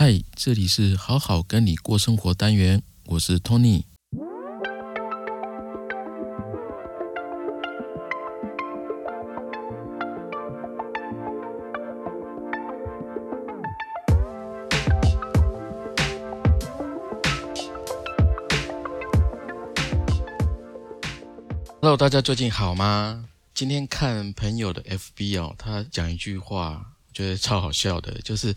嗨，这里是好好跟你过生活单元，我是 Tony。Hello，大家最近好吗？今天看朋友的 FB 哦，他讲一句话，我觉得超好笑的，就是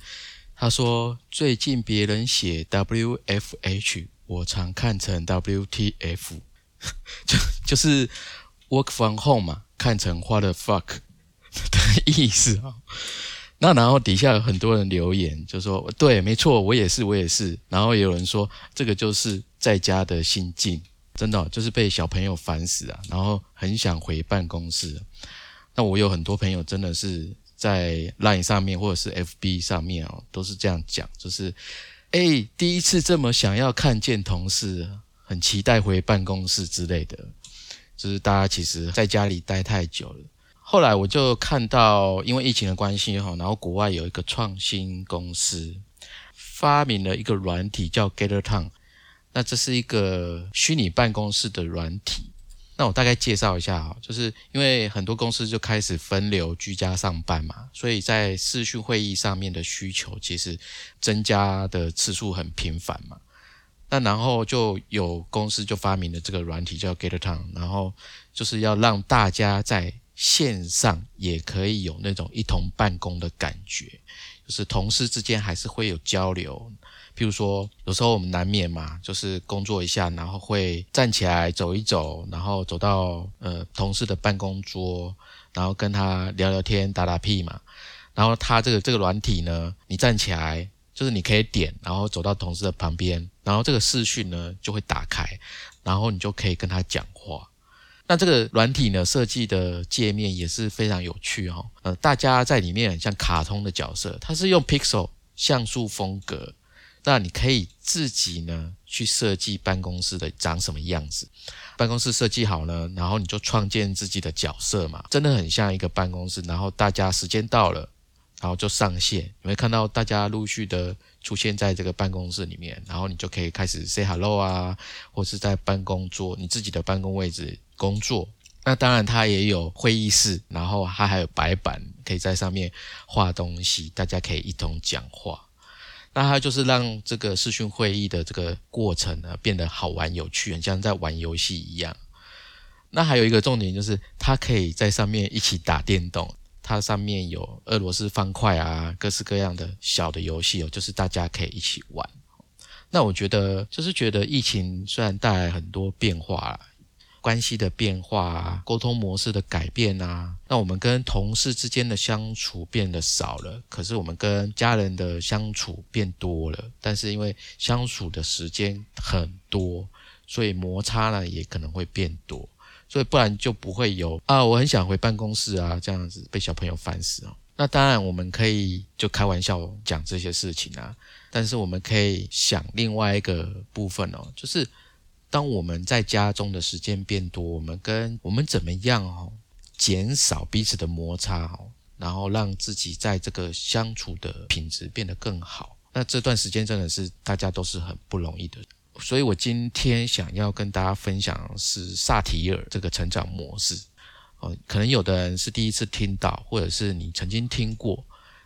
他说最近别人写 WFH，我常看成 WTF，就就是 Work from home 嘛，看成 What the fuck 的意思啊。那然后底下有很多人留言，就说对，没错，我也是，我也是。然后也有人说这个就是在家的心境。真的就是被小朋友烦死啊，然后很想回办公室。那我有很多朋友真的是在 Line 上面或者是 FB 上面哦，都是这样讲，就是哎，第一次这么想要看见同事，很期待回办公室之类的。就是大家其实在家里待太久了。后来我就看到，因为疫情的关系哈，然后国外有一个创新公司发明了一个软体叫 Gather Town。那这是一个虚拟办公室的软体。那我大概介绍一下啊，就是因为很多公司就开始分流居家上班嘛，所以在视讯会议上面的需求其实增加的次数很频繁嘛。那然后就有公司就发明了这个软体叫 GetTown，然后就是要让大家在线上也可以有那种一同办公的感觉，就是同事之间还是会有交流。譬如说，有时候我们难免嘛，就是工作一下，然后会站起来走一走，然后走到呃同事的办公桌，然后跟他聊聊天、打打屁嘛。然后他这个这个软体呢，你站起来，就是你可以点，然后走到同事的旁边，然后这个视讯呢就会打开，然后你就可以跟他讲话。那这个软体呢设计的界面也是非常有趣哈，呃，大家在里面像卡通的角色，它是用 Pixel 像素风格。那你可以自己呢去设计办公室的长什么样子，办公室设计好呢，然后你就创建自己的角色嘛，真的很像一个办公室。然后大家时间到了，然后就上线，你会看到大家陆续的出现在这个办公室里面，然后你就可以开始 say hello 啊，或是在办公桌你自己的办公位置工作。那当然它也有会议室，然后它还有白板，可以在上面画东西，大家可以一同讲话。那它就是让这个视讯会议的这个过程呢变得好玩有趣，很像在玩游戏一样。那还有一个重点就是，它可以在上面一起打电动，它上面有俄罗斯方块啊，各式各样的小的游戏哦，就是大家可以一起玩。那我觉得就是觉得疫情虽然带来很多变化。关系的变化啊，沟通模式的改变啊，那我们跟同事之间的相处变得少了，可是我们跟家人的相处变多了。但是因为相处的时间很多，所以摩擦呢也可能会变多。所以不然就不会有啊，我很想回办公室啊，这样子被小朋友烦死哦。那当然我们可以就开玩笑讲这些事情啊，但是我们可以想另外一个部分哦，就是。当我们在家中的时间变多，我们跟我们怎么样哦，减少彼此的摩擦哦，然后让自己在这个相处的品质变得更好。那这段时间真的是大家都是很不容易的，所以我今天想要跟大家分享是萨提尔这个成长模式哦，可能有的人是第一次听到，或者是你曾经听过。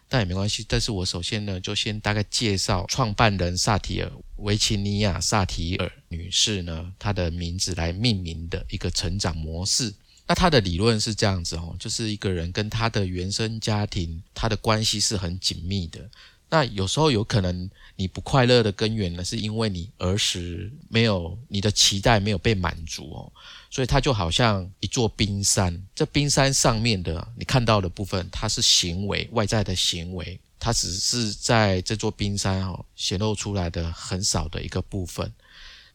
但也没关系，但是我首先呢，就先大概介绍创办人萨提尔维奇尼亚萨提尔女士呢，她的名字来命名的一个成长模式。那她的理论是这样子哦，就是一个人跟他的原生家庭，他的关系是很紧密的。那有时候有可能你不快乐的根源呢，是因为你儿时没有你的期待没有被满足哦。所以它就好像一座冰山，这冰山上面的你看到的部分，它是行为外在的行为，它只是在这座冰山哦显露出来的很少的一个部分。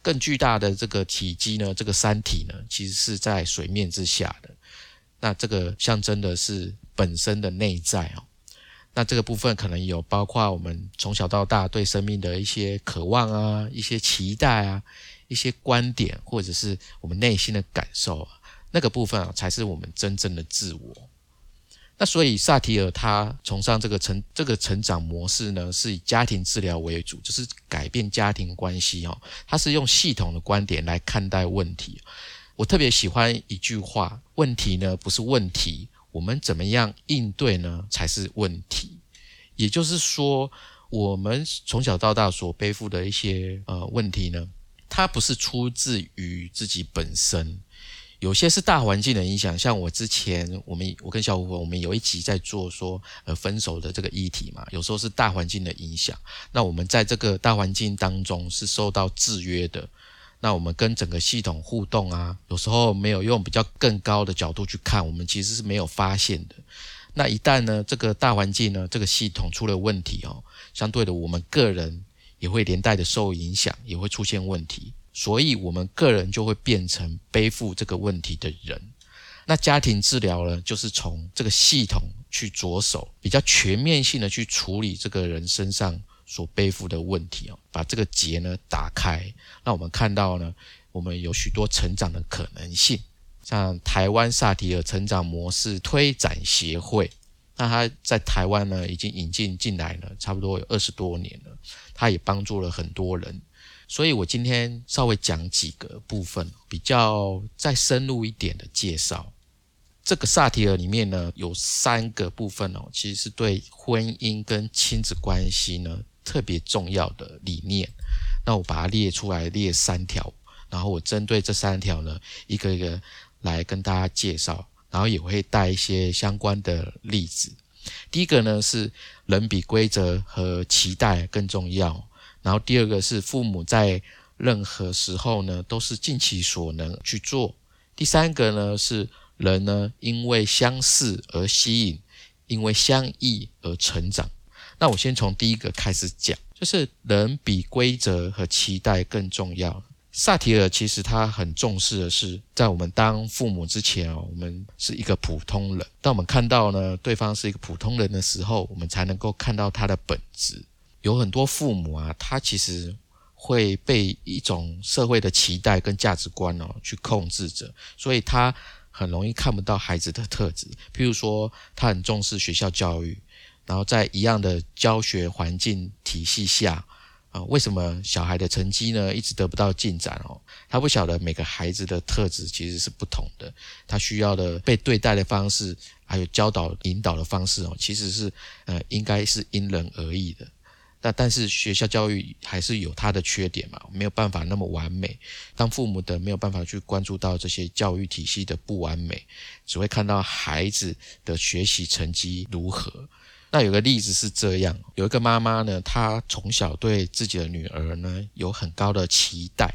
更巨大的这个体积呢，这个山体呢，其实是在水面之下的。那这个象征的是本身的内在哦。那这个部分可能有包括我们从小到大对生命的一些渴望啊，一些期待啊。一些观点，或者是我们内心的感受啊，那个部分啊，才是我们真正的自我。那所以萨提尔他崇尚这个成这个成长模式呢，是以家庭治疗为主，就是改变家庭关系哦。他是用系统的观点来看待问题。我特别喜欢一句话：问题呢不是问题，我们怎么样应对呢才是问题。也就是说，我们从小到大所背负的一些呃问题呢，它不是出自于自己本身。有些是大环境的影响，像我之前，我们我跟小虎，我们有一集在做说，呃，分手的这个议题嘛，有时候是大环境的影响。那我们在这个大环境当中是受到制约的，那我们跟整个系统互动啊，有时候没有用比较更高的角度去看，我们其实是没有发现的。那一旦呢，这个大环境呢，这个系统出了问题哦，相对的，我们个人也会连带的受影响，也会出现问题。所以，我们个人就会变成背负这个问题的人。那家庭治疗呢，就是从这个系统去着手，比较全面性的去处理这个人身上所背负的问题哦，把这个结呢打开，让我们看到呢，我们有许多成长的可能性。像台湾萨提尔成长模式推展协会，那他在台湾呢已经引进进来了，差不多有二十多年了，他也帮助了很多人。所以我今天稍微讲几个部分，比较再深入一点的介绍。这个萨提尔里面呢，有三个部分哦，其实是对婚姻跟亲子关系呢特别重要的理念。那我把它列出来，列三条，然后我针对这三条呢，一个一个来跟大家介绍，然后也会带一些相关的例子。第一个呢是人比规则和期待更重要。然后第二个是父母在任何时候呢，都是尽其所能去做。第三个呢是人呢，因为相似而吸引，因为相异而成长。那我先从第一个开始讲，就是人比规则和期待更重要。萨提尔其实他很重视的是，在我们当父母之前哦，我们是一个普通人。当我们看到呢，对方是一个普通人的时候，我们才能够看到他的本质。有很多父母啊，他其实会被一种社会的期待跟价值观哦去控制着，所以他很容易看不到孩子的特质。譬如说，他很重视学校教育，然后在一样的教学环境体系下啊，为什么小孩的成绩呢一直得不到进展哦？他不晓得每个孩子的特质其实是不同的，他需要的被对待的方式，还有教导引导的方式哦，其实是呃应该是因人而异的。但但是学校教育还是有它的缺点嘛，没有办法那么完美。当父母的没有办法去关注到这些教育体系的不完美，只会看到孩子的学习成绩如何。那有个例子是这样，有一个妈妈呢，她从小对自己的女儿呢有很高的期待，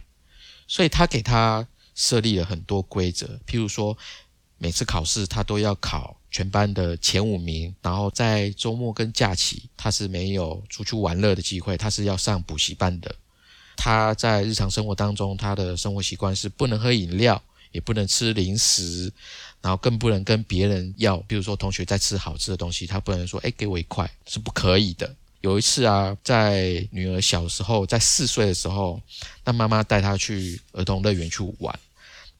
所以她给她设立了很多规则，譬如说每次考试她都要考。全班的前五名，然后在周末跟假期，她是没有出去玩乐的机会，她是要上补习班的。她在日常生活当中，她的生活习惯是不能喝饮料，也不能吃零食，然后更不能跟别人要，比如说同学在吃好吃的东西，他不能说哎给我一块，是不可以的。有一次啊，在女儿小时候，在四岁的时候，那妈妈带她去儿童乐园去玩，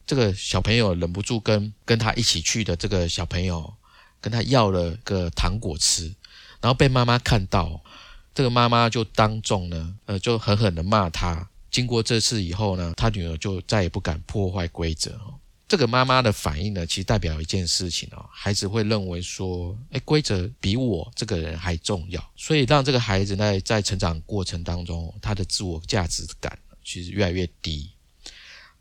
这个小朋友忍不住跟跟他一起去的这个小朋友。跟他要了个糖果吃，然后被妈妈看到，这个妈妈就当众呢，呃，就狠狠的骂他。经过这次以后呢，他女儿就再也不敢破坏规则。这个妈妈的反应呢，其实代表一件事情哦，孩子会认为说，哎，规则比我这个人还重要，所以让这个孩子在在成长过程当中，他的自我价值感其实越来越低。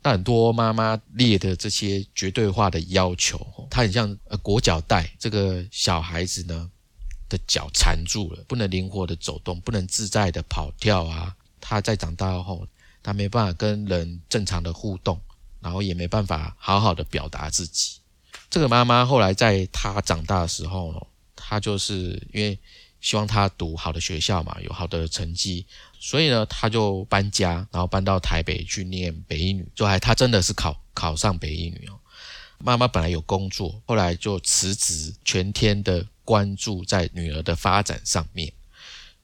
那很多妈妈列的这些绝对化的要求，它很像呃裹脚带，这个小孩子呢的脚缠住了，不能灵活的走动，不能自在的跑跳啊。他在长大后，他没办法跟人正常的互动，然后也没办法好好的表达自己。这个妈妈后来在他长大的时候呢，他就是因为。希望他读好的学校嘛，有好的成绩，所以呢，他就搬家，然后搬到台北去念北一女。就还他真的是考考上北一女哦。妈妈本来有工作，后来就辞职，全天的关注在女儿的发展上面。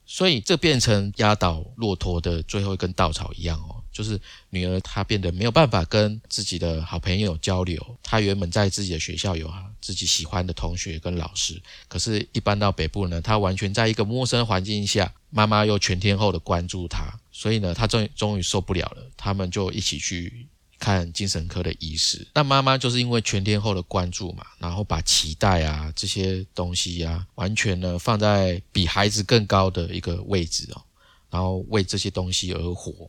所以这变成压倒骆驼的最后一根稻草一样哦。就是女儿她变得没有办法跟自己的好朋友交流。她原本在自己的学校有自己喜欢的同学跟老师，可是，一搬到北部呢，她完全在一个陌生环境下，妈妈又全天候的关注她，所以呢，她终终于受不了了，他们就一起去。看精神科的医师，那妈妈就是因为全天候的关注嘛，然后把脐带啊这些东西啊，完全呢放在比孩子更高的一个位置哦，然后为这些东西而活。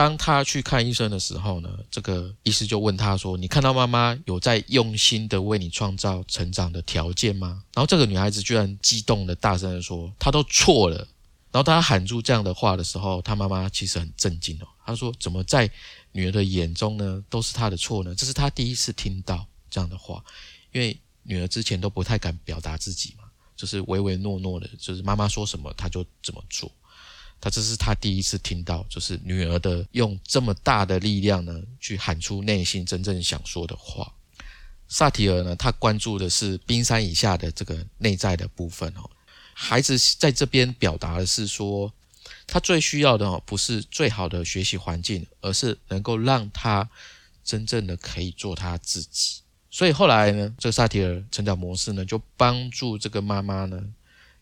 当他去看医生的时候呢，这个医师就问他说：“你看到妈妈有在用心的为你创造成长的条件吗？”然后这个女孩子居然激动的大声的说：“她都错了。”然后她喊出这样的话的时候，她妈妈其实很震惊哦，她说：“怎么在？”女儿的眼中呢，都是她的错呢。这是她第一次听到这样的话，因为女儿之前都不太敢表达自己嘛，就是唯唯诺诺的，就是妈妈说什么她就怎么做。他这是他第一次听到，就是女儿的用这么大的力量呢，去喊出内心真正想说的话。萨提尔呢，他关注的是冰山以下的这个内在的部分哦。孩子在这边表达的是说。他最需要的哦，不是最好的学习环境，而是能够让他真正的可以做他自己。所以后来呢，这个萨提尔成长模式呢，就帮助这个妈妈呢，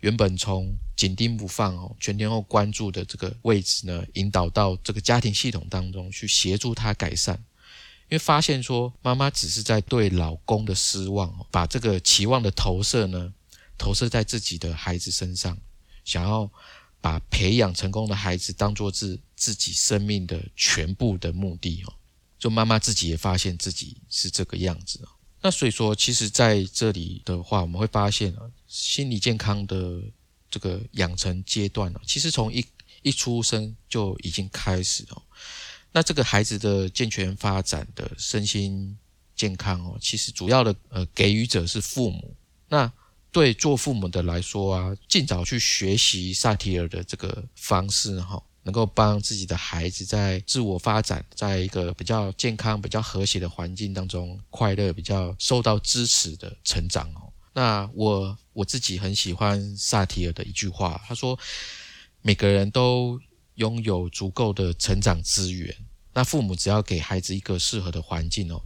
原本从紧盯不放哦，全天候关注的这个位置呢，引导到这个家庭系统当中去协助他改善。因为发现说，妈妈只是在对老公的失望，把这个期望的投射呢，投射在自己的孩子身上，想要。把培养成功的孩子当做是自己生命的全部的目的哦，就妈妈自己也发现自己是这个样子哦。那所以说，其实在这里的话，我们会发现啊，心理健康的这个养成阶段呢，其实从一一出生就已经开始哦。那这个孩子的健全发展的身心健康哦，其实主要的呃给予者是父母。那对做父母的来说啊，尽早去学习萨提尔的这个方式哈，能够帮自己的孩子在自我发展，在一个比较健康、比较和谐的环境当中，快乐、比较受到支持的成长哦。那我我自己很喜欢萨提尔的一句话，他说：“每个人都拥有足够的成长资源，那父母只要给孩子一个适合的环境哦，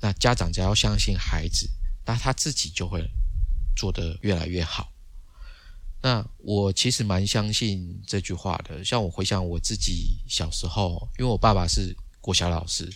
那家长只要相信孩子，那他自己就会。”做得越来越好。那我其实蛮相信这句话的。像我回想我自己小时候，因为我爸爸是国小老师，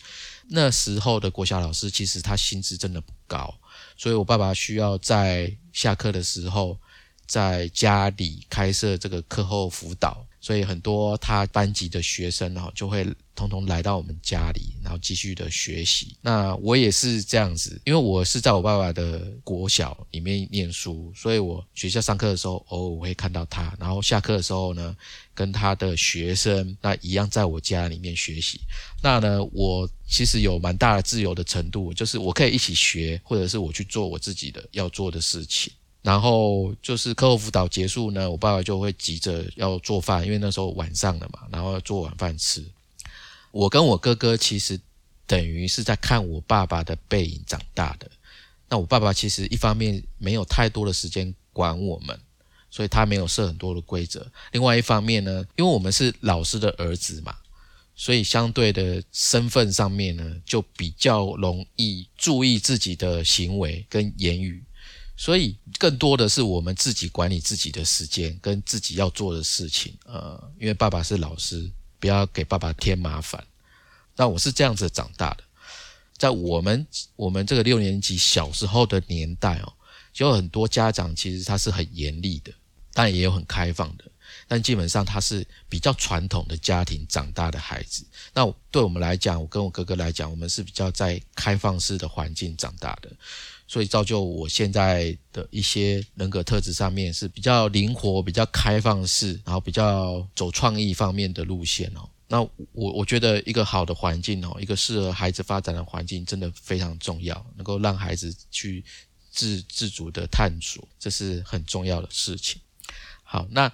那时候的国小老师其实他薪资真的不高，所以我爸爸需要在下课的时候在家里开设这个课后辅导。所以很多他班级的学生哈，就会通通来到我们家里，然后继续的学习。那我也是这样子，因为我是在我爸爸的国小里面念书，所以我学校上课的时候，偶尔我会看到他。然后下课的时候呢，跟他的学生那一样，在我家里面学习。那呢，我其实有蛮大的自由的程度，就是我可以一起学，或者是我去做我自己的要做的事情。然后就是课后辅导结束呢，我爸爸就会急着要做饭，因为那时候晚上了嘛，然后要做晚饭吃。我跟我哥哥其实等于是在看我爸爸的背影长大的。那我爸爸其实一方面没有太多的时间管我们，所以他没有设很多的规则。另外一方面呢，因为我们是老师的儿子嘛，所以相对的身份上面呢，就比较容易注意自己的行为跟言语。所以更多的是我们自己管理自己的时间跟自己要做的事情，呃，因为爸爸是老师，不要给爸爸添麻烦。那我是这样子长大的，在我们我们这个六年级小时候的年代哦，有很多家长其实他是很严厉的，但也有很开放的，但基本上他是比较传统的家庭长大的孩子。那对我们来讲，我跟我哥哥来讲，我们是比较在开放式的环境长大的。所以造就我现在的一些人格特质上面是比较灵活、比较开放式，然后比较走创意方面的路线哦。那我我觉得一个好的环境哦，一个适合孩子发展的环境真的非常重要，能够让孩子去自自主的探索，这是很重要的事情。好，那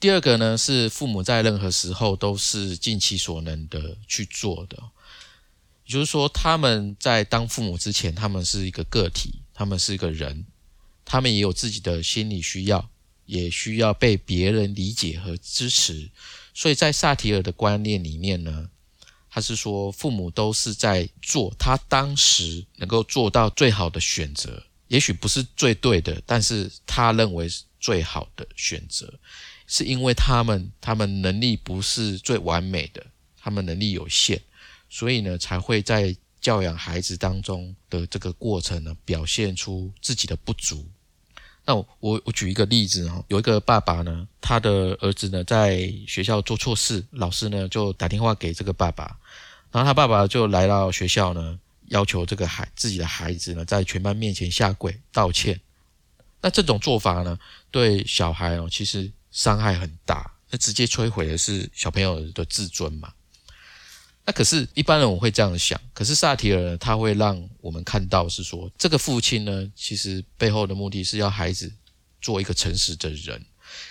第二个呢是父母在任何时候都是尽其所能的去做的。也就是说，他们在当父母之前，他们是一个个体，他们是一个人，他们也有自己的心理需要，也需要被别人理解和支持。所以在萨提尔的观念里面呢，他是说父母都是在做他当时能够做到最好的选择，也许不是最对的，但是他认为是最好的选择，是因为他们他们能力不是最完美的，他们能力有限，所以呢才会在教养孩子当中的这个过程呢表现出自己的不足。那我我举一个例子哈，有一个爸爸呢，他的儿子呢在学校做错事，老师呢就打电话给这个爸爸，然后他爸爸就来到学校呢，要求这个孩自己的孩子呢在全班面前下跪道歉。那这种做法呢，对小孩哦其实伤害很大，那直接摧毁的是小朋友的自尊嘛。那可是，一般人我会这样想。可是萨提尔呢，他会让我们看到是说，这个父亲呢，其实背后的目的是要孩子做一个诚实的人。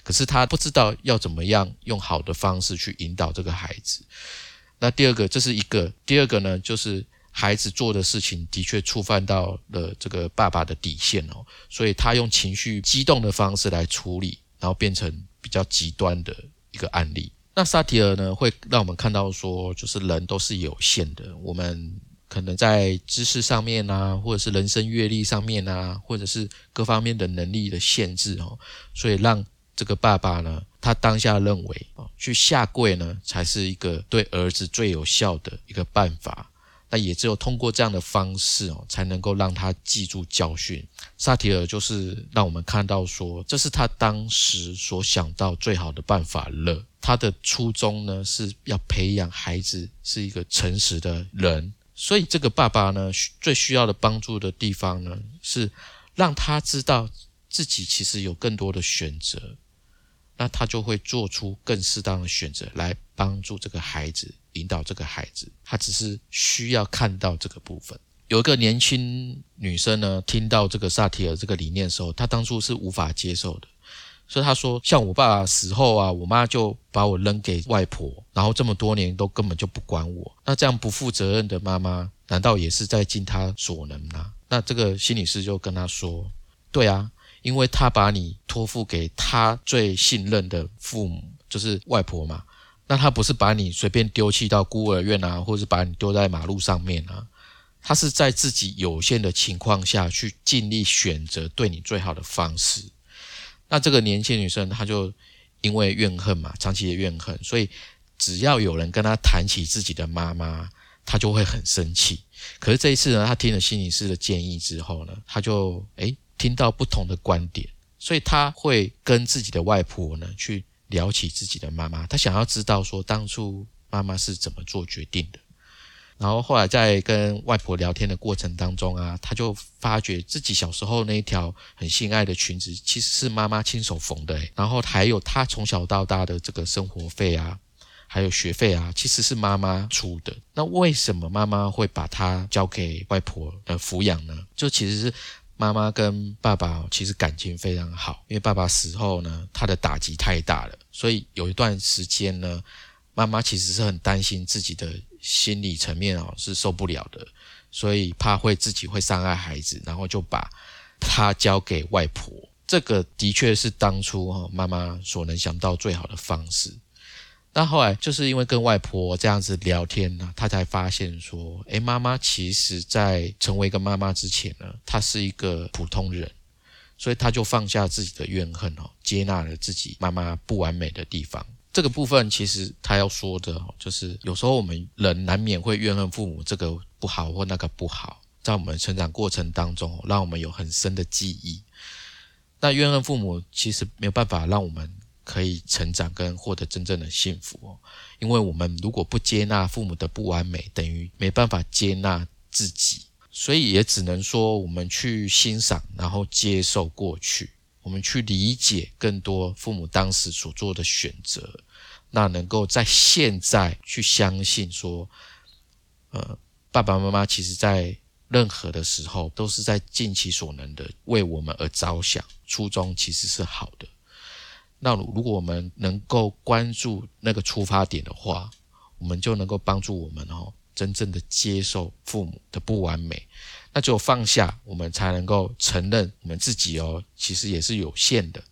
可是他不知道要怎么样用好的方式去引导这个孩子。那第二个，这是一个；第二个呢，就是孩子做的事情的确触犯到了这个爸爸的底线哦，所以他用情绪激动的方式来处理，然后变成比较极端的一个案例。那萨提尔呢，会让我们看到说，就是人都是有限的，我们可能在知识上面啊，或者是人生阅历上面啊，或者是各方面的能力的限制哦，所以让这个爸爸呢，他当下认为啊，去下跪呢，才是一个对儿子最有效的一个办法。那也只有通过这样的方式哦，才能够让他记住教训。萨提尔就是让我们看到说，这是他当时所想到最好的办法了。他的初衷呢，是要培养孩子是一个诚实的人。所以这个爸爸呢，最需要的帮助的地方呢，是让他知道自己其实有更多的选择，那他就会做出更适当的选择来帮助这个孩子。引导这个孩子，他只是需要看到这个部分。有一个年轻女生呢，听到这个萨提尔这个理念的时候，她当初是无法接受的，所以她说：“像我爸爸死后啊，我妈就把我扔给外婆，然后这么多年都根本就不管我。那这样不负责任的妈妈，难道也是在尽她所能吗？”那这个心理师就跟她说：“对啊，因为她把你托付给她最信任的父母，就是外婆嘛。”那他不是把你随便丢弃到孤儿院啊，或者是把你丢在马路上面啊？他是在自己有限的情况下去尽力选择对你最好的方式。那这个年轻女生，她就因为怨恨嘛，长期的怨恨，所以只要有人跟她谈起自己的妈妈，她就会很生气。可是这一次呢，她听了心理师的建议之后呢，她就诶听到不同的观点，所以她会跟自己的外婆呢去。聊起自己的妈妈，他想要知道说当初妈妈是怎么做决定的。然后后来在跟外婆聊天的过程当中啊，他就发觉自己小时候那一条很心爱的裙子其实是妈妈亲手缝的。然后还有他从小到大的这个生活费啊，还有学费啊，其实是妈妈出的。那为什么妈妈会把它交给外婆呃抚养呢？就其实是。妈妈跟爸爸其实感情非常好，因为爸爸死后呢，他的打击太大了，所以有一段时间呢，妈妈其实是很担心自己的心理层面哦是受不了的，所以怕会自己会伤害孩子，然后就把他交给外婆。这个的确是当初哈妈妈所能想到最好的方式。那后来就是因为跟外婆这样子聊天呢，他才发现说，诶，妈妈其实在成为一个妈妈之前呢，她是一个普通人，所以她就放下自己的怨恨哦，接纳了自己妈妈不完美的地方。这个部分其实他要说的，就是有时候我们人难免会怨恨父母这个不好或那个不好，在我们成长过程当中，让我们有很深的记忆。那怨恨父母其实没有办法让我们。可以成长跟获得真正的幸福哦，因为我们如果不接纳父母的不完美，等于没办法接纳自己，所以也只能说我们去欣赏，然后接受过去，我们去理解更多父母当时所做的选择，那能够在现在去相信说，呃，爸爸妈妈其实在任何的时候都是在尽其所能的为我们而着想，初衷其实是好的。那如果我们能够关注那个出发点的话，我们就能够帮助我们哦，真正的接受父母的不完美。那只有放下，我们才能够承认我们自己哦，其实也是有限的。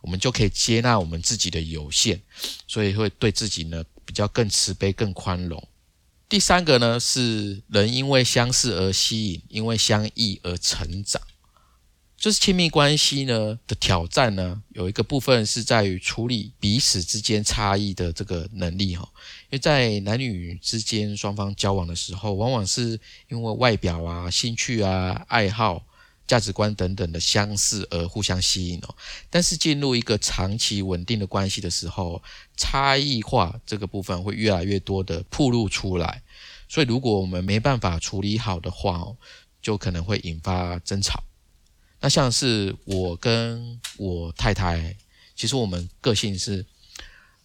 我们就可以接纳我们自己的有限，所以会对自己呢比较更慈悲、更宽容。第三个呢是人因为相似而吸引，因为相异而成长。就是亲密关系呢的挑战呢，有一个部分是在于处理彼此之间差异的这个能力哈。因为在男女之间双方交往的时候，往往是因为外表啊、兴趣啊、爱好、价值观等等的相似而互相吸引哦。但是进入一个长期稳定的关系的时候，差异化这个部分会越来越多的暴露出来。所以如果我们没办法处理好的话哦，就可能会引发争吵。那像是我跟我太太，其实我们个性是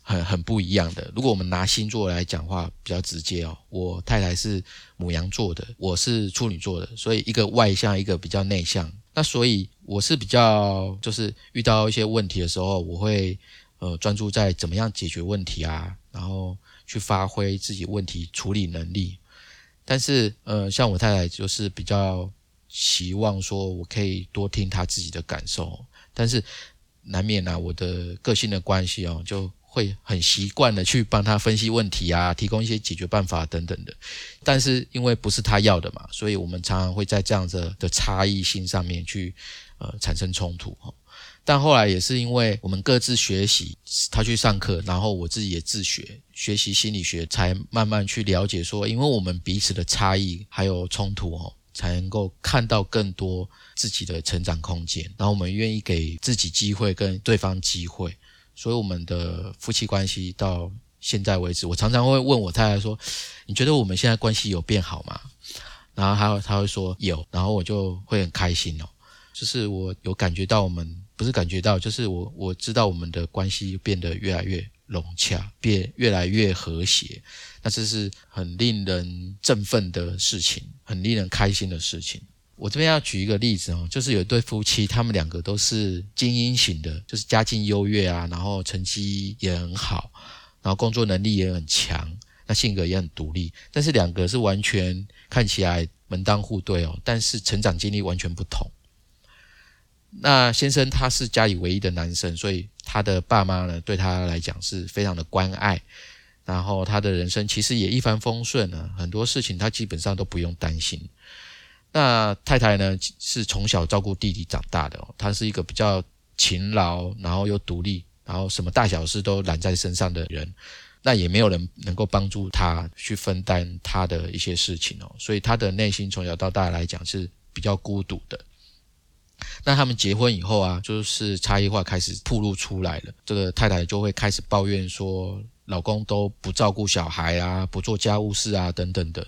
很很不一样的。如果我们拿星座来讲话，比较直接哦。我太太是母羊座的，我是处女座的，所以一个外向，一个比较内向。那所以我是比较，就是遇到一些问题的时候，我会呃专注在怎么样解决问题啊，然后去发挥自己问题处理能力。但是呃，像我太太就是比较。希望说我可以多听他自己的感受，但是难免啊，我的个性的关系哦，就会很习惯的去帮他分析问题啊，提供一些解决办法等等的。但是因为不是他要的嘛，所以我们常常会在这样子的差异性上面去呃产生冲突哈。但后来也是因为我们各自学习，他去上课，然后我自己也自学学习心理学，才慢慢去了解说，因为我们彼此的差异还有冲突哦。才能够看到更多自己的成长空间，然后我们愿意给自己机会跟对方机会，所以我们的夫妻关系到现在为止，我常常会问我太太说：“你觉得我们现在关系有变好吗？”然后他他会说有，然后我就会很开心哦，就是我有感觉到我们不是感觉到，就是我我知道我们的关系变得越来越。融洽，变越来越和谐，那这是很令人振奋的事情，很令人开心的事情。我这边要举一个例子哦，就是有一对夫妻，他们两个都是精英型的，就是家境优越啊，然后成绩也很好，然后工作能力也很强，那性格也很独立，但是两个是完全看起来门当户对哦，但是成长经历完全不同。那先生他是家里唯一的男生，所以他的爸妈呢对他来讲是非常的关爱，然后他的人生其实也一帆风顺啊，很多事情他基本上都不用担心。那太太呢是从小照顾弟弟长大的，哦她是一个比较勤劳，然后又独立，然后什么大小事都揽在身上的人，那也没有人能够帮助他去分担他的一些事情哦，所以他的内心从小到大来讲是比较孤独的。那他们结婚以后啊，就是差异化开始暴露出来了。这个太太就会开始抱怨说，老公都不照顾小孩啊，不做家务事啊，等等的。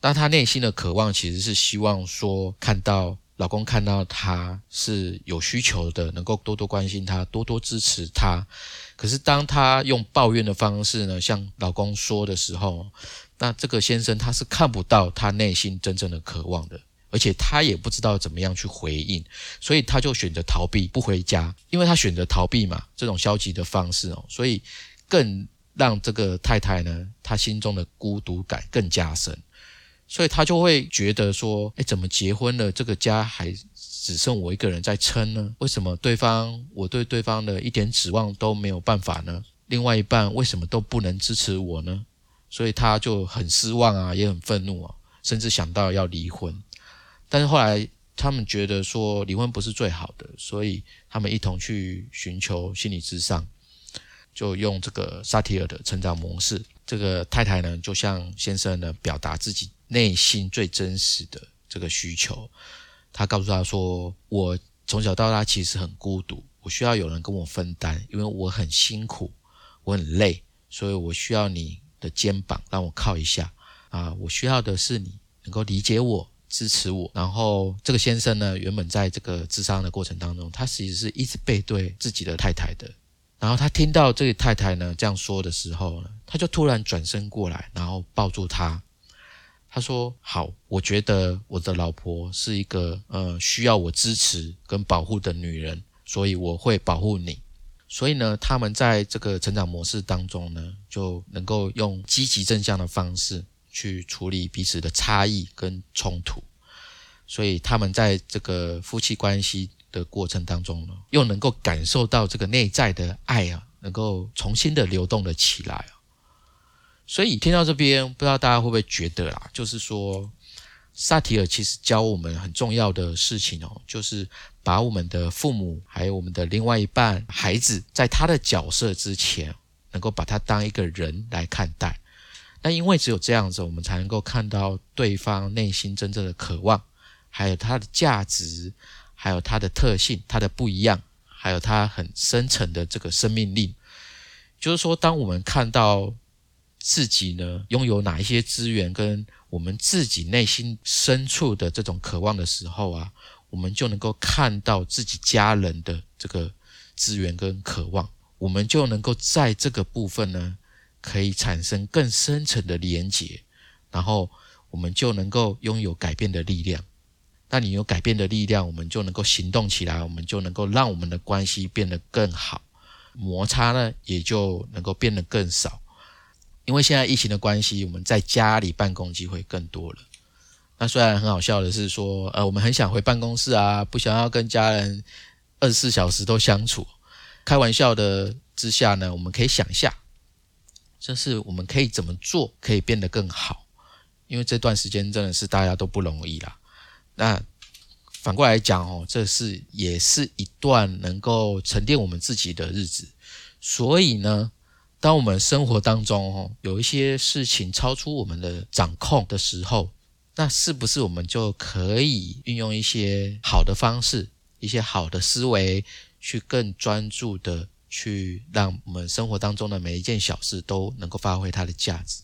那她内心的渴望其实是希望说，看到老公看到她是有需求的，能够多多关心她，多多支持她。可是当她用抱怨的方式呢，向老公说的时候，那这个先生他是看不到他内心真正的渴望的。而且他也不知道怎么样去回应，所以他就选择逃避，不回家。因为他选择逃避嘛，这种消极的方式哦，所以更让这个太太呢，她心中的孤独感更加深。所以她就会觉得说：，哎，怎么结婚了，这个家还只剩我一个人在撑呢？为什么对方我对对方的一点指望都没有办法呢？另外一半为什么都不能支持我呢？所以她就很失望啊，也很愤怒啊，甚至想到要离婚。但是后来他们觉得说离婚不是最好的，所以他们一同去寻求心理咨商，就用这个萨提尔的成长模式。这个太太呢，就向先生呢表达自己内心最真实的这个需求。他告诉他说：“我从小到大其实很孤独，我需要有人跟我分担，因为我很辛苦，我很累，所以我需要你的肩膀让我靠一下啊！我需要的是你能够理解我。”支持我，然后这个先生呢，原本在这个智商的过程当中，他其实是一直背对自己的太太的。然后他听到这个太太呢这样说的时候呢，他就突然转身过来，然后抱住她。他说：“好，我觉得我的老婆是一个呃需要我支持跟保护的女人，所以我会保护你。所以呢，他们在这个成长模式当中呢，就能够用积极正向的方式。”去处理彼此的差异跟冲突，所以他们在这个夫妻关系的过程当中呢，又能够感受到这个内在的爱啊，能够重新的流动了起来啊。所以听到这边，不知道大家会不会觉得啦，就是说萨提尔其实教我们很重要的事情哦，就是把我们的父母还有我们的另外一半孩子，在他的角色之前，能够把他当一个人来看待。那因为只有这样子，我们才能够看到对方内心真正的渴望，还有他的价值，还有他的特性，他的不一样，还有他很深层的这个生命力。就是说，当我们看到自己呢拥有哪一些资源，跟我们自己内心深处的这种渴望的时候啊，我们就能够看到自己家人的这个资源跟渴望，我们就能够在这个部分呢，可以产生更深层的连结，然后我们就能够拥有改变的力量。那你有改变的力量，我们就能够行动起来，我们就能够让我们的关系变得更好。摩擦呢，也就能够变得更少，因为现在疫情的关系，我们在家里办公机会更多了。那虽然很好笑的是说，呃，我们很想回办公室啊，不想要跟家人二十四小时都相处。开玩笑的之下呢，我们可以想一下，就是我们可以怎么做可以变得更好，因为这段时间真的是大家都不容易啦。那。反过来讲哦，这是也是一段能够沉淀我们自己的日子。所以呢，当我们生活当中哦有一些事情超出我们的掌控的时候，那是不是我们就可以运用一些好的方式、一些好的思维，去更专注的去让我们生活当中的每一件小事都能够发挥它的价值？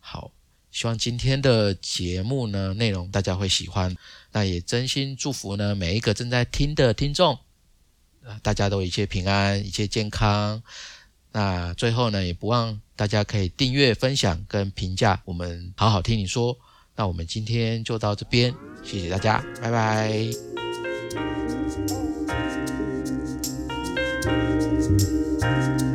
好。希望今天的节目呢内容大家会喜欢，那也真心祝福呢每一个正在听的听众，大家都一切平安，一切健康。那最后呢，也不忘大家可以订阅、分享跟评价我们好好听你说。那我们今天就到这边，谢谢大家，拜拜。Thank you.